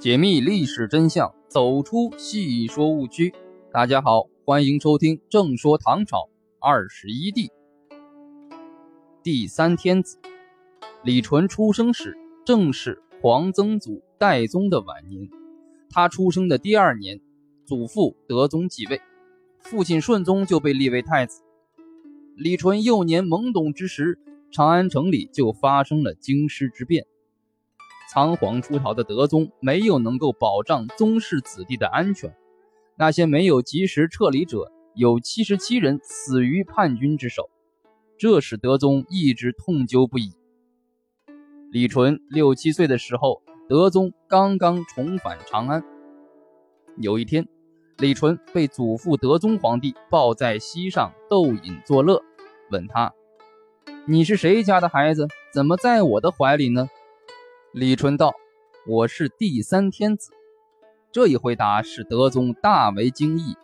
解密历史真相，走出戏说误区。大家好，欢迎收听《正说唐朝二十一帝》第三天子李纯出生时，正是皇曾祖代宗的晚年。他出生的第二年，祖父德宗继位，父亲顺宗就被立为太子。李纯幼年懵懂之时，长安城里就发生了京师之变。仓皇出逃的德宗没有能够保障宗室子弟的安全，那些没有及时撤离者有七十七人死于叛军之手，这使德宗一直痛究不已。李纯六七岁的时候，德宗刚刚重返长安。有一天，李纯被祖父德宗皇帝抱在膝上逗饮作乐，问他：“你是谁家的孩子？怎么在我的怀里呢？”李纯道：“我是第三天子。”这一回答使德宗大为惊异。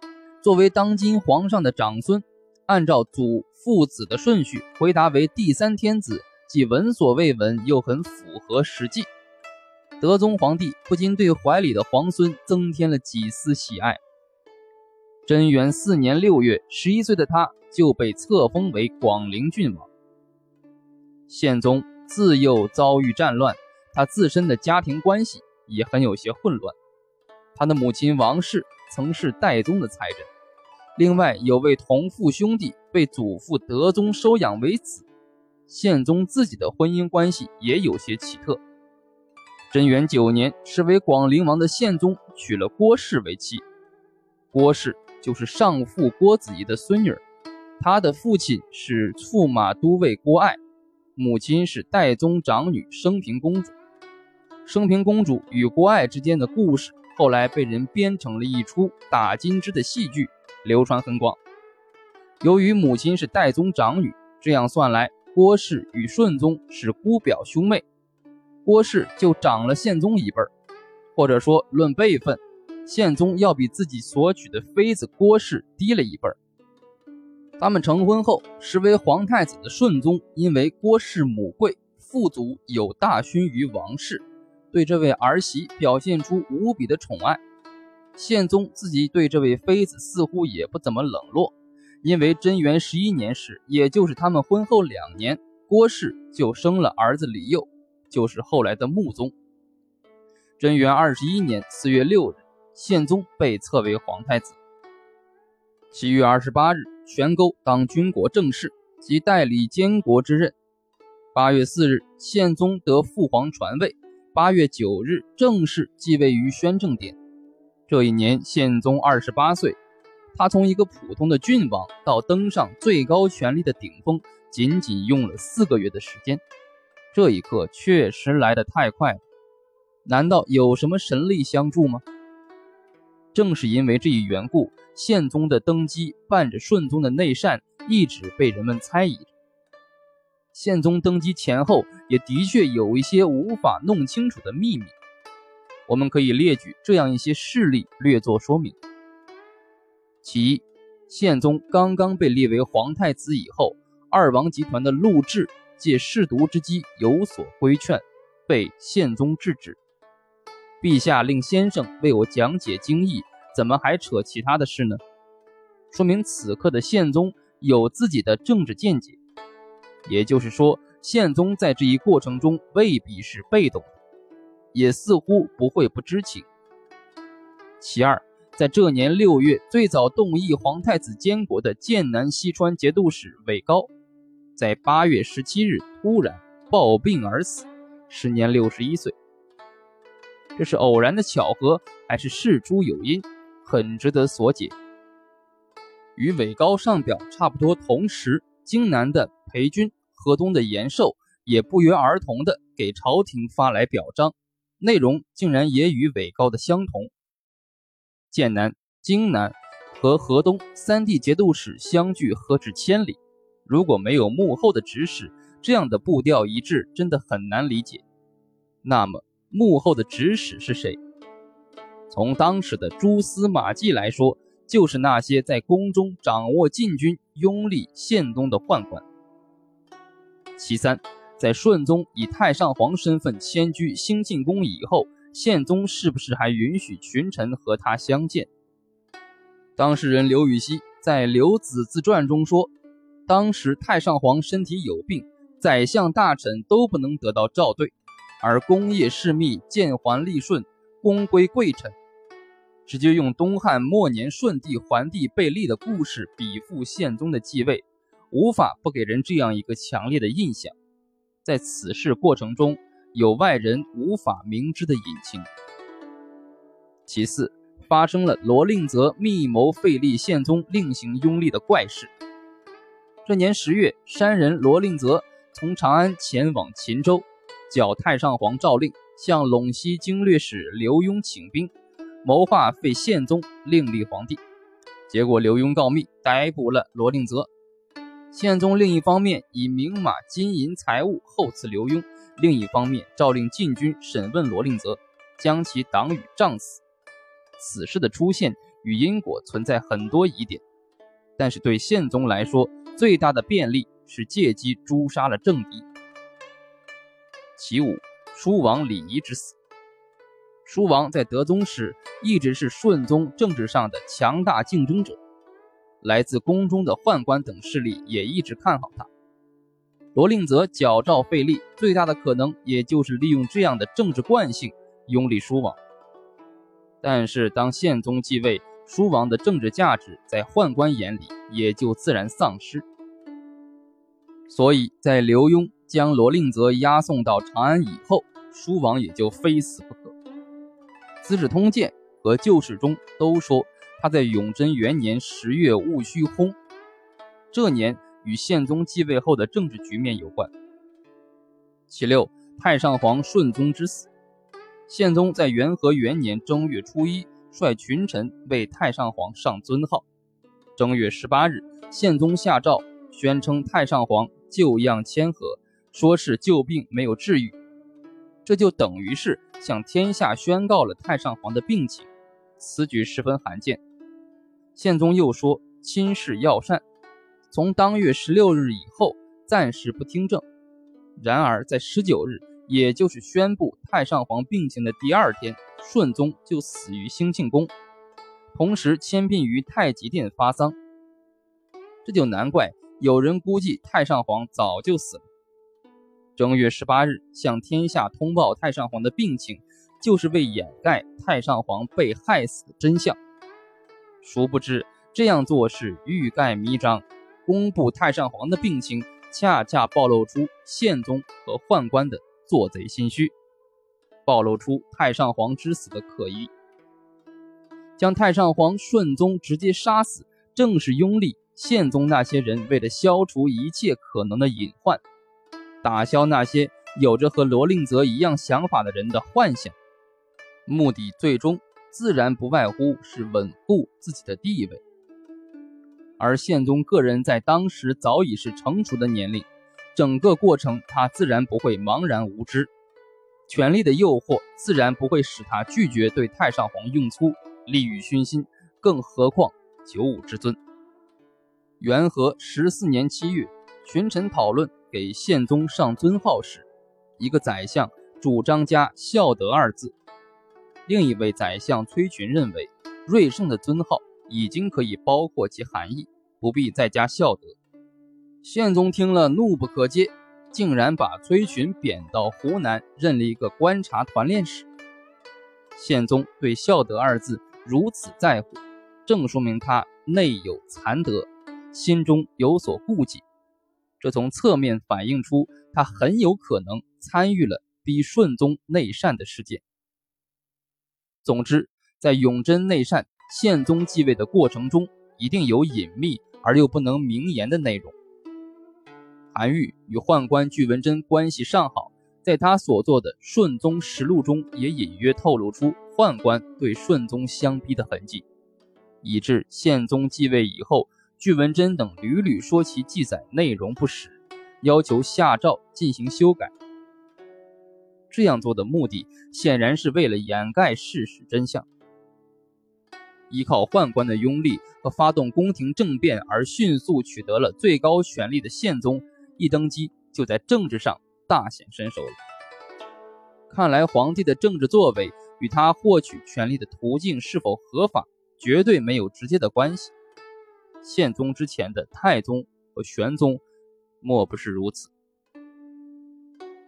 作为当今皇上的长孙，按照祖父子的顺序回答为第三天子，既闻所未闻，又很符合实际。德宗皇帝不禁对怀里的皇孙增添了几丝喜爱。贞元四年六月，十一岁的他就被册封为广陵郡王。宪宗自幼遭遇战乱。他自身的家庭关系也很有些混乱。他的母亲王氏曾是代宗的才人，另外有位同父兄弟被祖父德宗收养为子。宪宗自己的婚姻关系也有些奇特。贞元九年，是为广陵王的宪宗娶了郭氏为妻。郭氏就是上父郭子仪的孙女，他的父亲是驸马都尉郭爱，母亲是代宗长女升平公主。升平公主与郭爱之间的故事，后来被人编成了一出打金枝的戏剧，流传很广。由于母亲是代宗长女，这样算来，郭氏与顺宗是姑表兄妹，郭氏就长了宪宗一辈儿，或者说论辈分，宪宗要比自己所娶的妃子郭氏低了一辈儿。他们成婚后，实为皇太子的顺宗，因为郭氏母贵，父祖有大勋于王室。对这位儿媳表现出无比的宠爱，宪宗自己对这位妃子似乎也不怎么冷落，因为贞元十一年时，也就是他们婚后两年，郭氏就生了儿子李佑，就是后来的穆宗。贞元二十一年四月六日，宪宗被册为皇太子。七月二十八日，玄勾当军国正事，即代理监国之任。八月四日，宪宗得父皇传位。八月九日，正式继位于宣政殿。这一年，宪宗二十八岁。他从一个普通的郡王到登上最高权力的顶峰，仅仅用了四个月的时间。这一刻确实来得太快了。难道有什么神力相助吗？正是因为这一缘故，宪宗的登基伴着顺宗的内禅，一直被人们猜疑着。宪宗登基前后，也的确有一些无法弄清楚的秘密。我们可以列举这样一些事例，略作说明。其一，宪宗刚刚被立为皇太子以后，二王集团的陆贽借试毒之机有所规劝，被宪宗制止。陛下令先生为我讲解经义，怎么还扯其他的事呢？说明此刻的宪宗有自己的政治见解。也就是说，宪宗在这一过程中未必是被动的，也似乎不会不知情。其二，在这年六月，最早动议皇太子监国的剑南西川节度使韦高，在八月十七日突然暴病而死，时年六十一岁。这是偶然的巧合，还是事出有因？很值得所解。与韦高上表差不多同时，荆南的裴军。河东的延寿也不约而同地给朝廷发来表彰，内容竟然也与韦高的相同。剑南、荆南和河东三地节度使相距何止千里？如果没有幕后的指使，这样的步调一致真的很难理解。那么幕后的指使是谁？从当时的蛛丝马迹来说，就是那些在宫中掌握禁军、拥立宪宗的宦官。其三，在顺宗以太上皇身份迁居兴庆宫以后，宪宗是不是还允许群臣和他相见？当事人刘禹锡在《刘子自传》中说，当时太上皇身体有病，宰相大臣都不能得到召对，而功业事密，建还立顺，功归贵臣。直接用东汉末年顺帝桓帝被立的故事比附宪宗的继位，无法不给人这样一个强烈的印象。在此事过程中，有外人无法明知的隐情。其次，发生了罗令泽密谋废立宪宗，另行拥立的怪事。这年十月，山人罗令泽从长安前往秦州，剿太上皇诏令，向陇西经略使刘墉请兵。谋划废宪宗，另立皇帝，结果刘墉告密，逮捕了罗令泽。宪宗另一方面以明马金银财物厚赐刘墉，另一方面诏令禁军审问罗令泽，将其党羽杖死。此事的出现与因果存在很多疑点，但是对宪宗来说，最大的便利是借机诛杀了政敌。其五，书王李仪之死。叔王在德宗时一直是顺宗政治上的强大竞争者，来自宫中的宦官等势力也一直看好他。罗令泽矫诏废立，最大的可能也就是利用这样的政治惯性拥立叔王。但是当宪宗继位，叔王的政治价值在宦官眼里也就自然丧失。所以在刘墉将罗令泽押送到长安以后，叔王也就非死不可。《资治通鉴》和旧事中都说他在永贞元年十月戊戌薨，这年与宪宗继位后的政治局面有关。其六，太上皇顺宗之死。宪宗在元和元年正月初一率群臣为太上皇上尊号。正月十八日，宪宗下诏宣称太上皇旧样谦和，说是旧病没有治愈。这就等于是向天下宣告了太上皇的病情，此举十分罕见。宪宗又说亲事要善，从当月十六日以后暂时不听政。然而在十九日，也就是宣布太上皇病情的第二天，顺宗就死于兴庆宫，同时迁殡于太极殿发丧。这就难怪有人估计太上皇早就死了。正月十八日，向天下通报太上皇的病情，就是为掩盖太上皇被害死的真相。殊不知，这样做是欲盖弥彰，公布太上皇的病情，恰恰暴露出宪宗和宦官的做贼心虚，暴露出太上皇之死的可疑。将太上皇顺宗直接杀死，正是拥立宪宗那些人为了消除一切可能的隐患。打消那些有着和罗令泽一样想法的人的幻想，目的最终自然不外乎是稳固自己的地位。而宪宗个人在当时早已是成熟的年龄，整个过程他自然不会茫然无知，权力的诱惑自然不会使他拒绝对太上皇用粗，利欲熏心，更何况九五之尊。元和十四年七月，群臣讨论。给宪宗上尊号时，一个宰相主张加“孝德”二字，另一位宰相崔群认为“瑞圣”的尊号已经可以包括其含义，不必再加“孝德”。宪宗听了怒不可遏，竟然把崔群贬到湖南，任了一个观察团练使。宪宗对“孝德”二字如此在乎，正说明他内有残德，心中有所顾忌。这从侧面反映出他很有可能参与了逼顺宗内禅的事件。总之，在永贞内禅、宪宗继位的过程中，一定有隐秘而又不能明言的内容。韩愈与宦官巨文贞关系尚好，在他所作的《顺宗实录》中，也隐约透露出宦官对顺宗相逼的痕迹，以致宪宗继位以后。巨文贞等屡屡说其记载内容不实，要求下诏进行修改。这样做的目的显然是为了掩盖事实真相。依靠宦官的拥立和发动宫廷政变而迅速取得了最高权力的宪宗，一登基就在政治上大显身手了。看来皇帝的政治作为与他获取权力的途径是否合法绝对没有直接的关系。宪宗之前的太宗和玄宗，莫不是如此。